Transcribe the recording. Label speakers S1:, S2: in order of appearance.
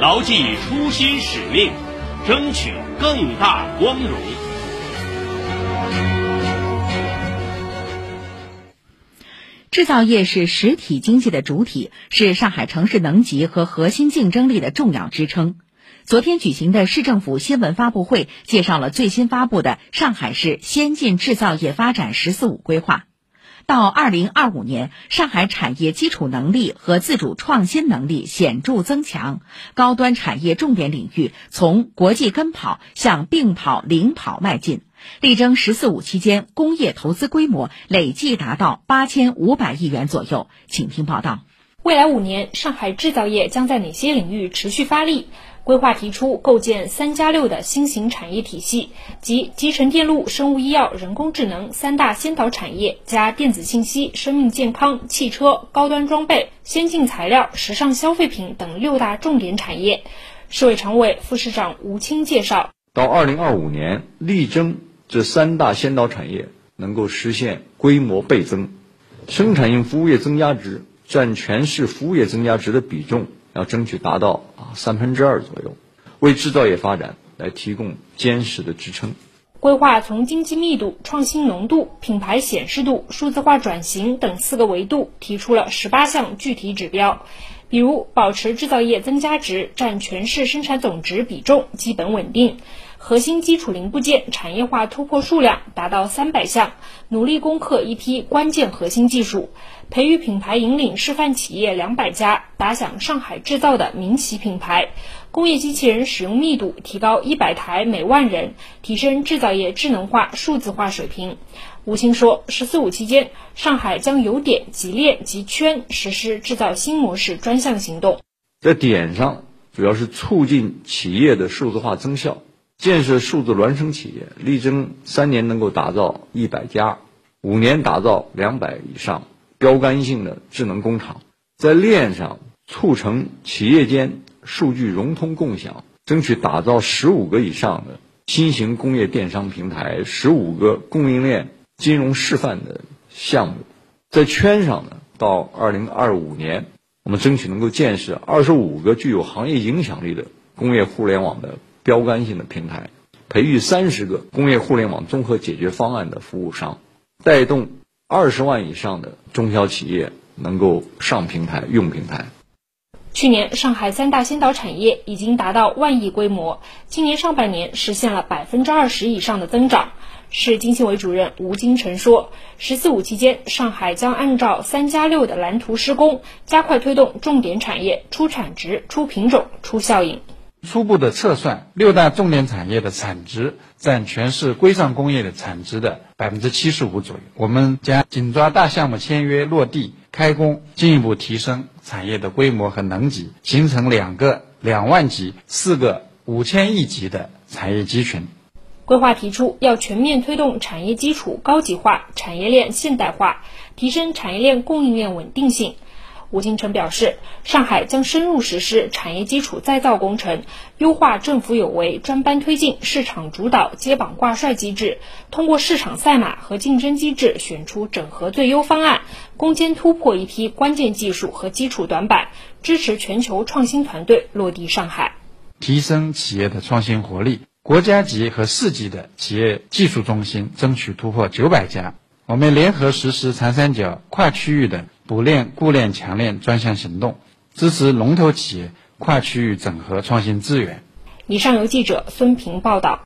S1: 牢记初心使命，争取更大光荣。
S2: 制造业是实体经济的主体，是上海城市能级和核心竞争力的重要支撑。昨天举行的市政府新闻发布会介绍了最新发布的上海市先进制造业发展“十四五”规划。到二零二五年，上海产业基础能力和自主创新能力显著增强，高端产业重点领域从国际跟跑向并跑、领跑迈进，力争“十四五”期间工业投资规模累计达到八千五百亿元左右。请听报道。
S3: 未来五年，上海制造业将在哪些领域持续发力？规划提出构建“三加六”的新型产业体系，即集成电路、生物医药、人工智能三大先导产业，加电子信息、生命健康、汽车、高端装备、先进材料、时尚消费品等六大重点产业。市委常委、副市长吴清介绍：
S4: 到二零二五年，力争这三大先导产业能够实现规模倍增，生产性服务业增加值占全市服务业增加值的比重。要争取达到三分之二左右，为制造业发展来提供坚实的支撑。
S3: 规划从经济密度、创新浓度、品牌显示度、数字化转型等四个维度提出了十八项具体指标，比如保持制造业增加值占全市生产总值比重基本稳定。核心基础零部件产业化突破数量达到三百项，努力攻克一批关键核心技术，培育品牌引领示范企业两百家，打响上海制造的民企品牌。工业机器人使用密度提高一百台每万人，提升制造业智能化、数字化水平。吴清说，“十四五”期间，上海将由点及链及圈实施制造新模式专项行动。
S4: 在点上，主要是促进企业的数字化增效。建设数字孪生企业，力争三年能够打造一百家，五年打造两百以上标杆性的智能工厂。在链上促成企业间数据融通共享，争取打造十五个以上的新型工业电商平台，十五个供应链金融示范的项目。在圈上呢，到二零二五年，我们争取能够建设二十五个具有行业影响力的工业互联网的。标杆性的平台，培育三十个工业互联网综合解决方案的服务商，带动二十万以上的中小企业能够上平台、用平台。
S3: 去年，上海三大先导产业已经达到万亿规模，今年上半年实现了百分之二十以上的增长。市经信委主任吴金成说：“十四五期间，上海将按照‘三加六’的蓝图施工，加快推动重点产业出产值、出品种、出效应。”
S5: 初步的测算，六大重点产业的产值占全市规上工业的产值的百分之七十五左右。我们将紧抓大项目签约落地开工，进一步提升产业的规模和能级，形成两个两万级、四个五千亿级的产业集群。
S3: 规划提出，要全面推动产业基础高级化、产业链现代化，提升产业链供应链稳定性。吴金城表示，上海将深入实施产业基础再造工程，优化政府有为专班推进市场主导接榜挂帅机制，通过市场赛马和竞争机制选出整合最优方案，攻坚突破一批关键技术和基础短板，支持全球创新团队落地上海，
S5: 提升企业的创新活力。国家级和市级的企业技术中心争取突破九百家。我们联合实施长三角跨区域的。补链、固链、强链专项行动，支持龙头企业跨区域整合创新资源。
S3: 以上由记者孙平报道。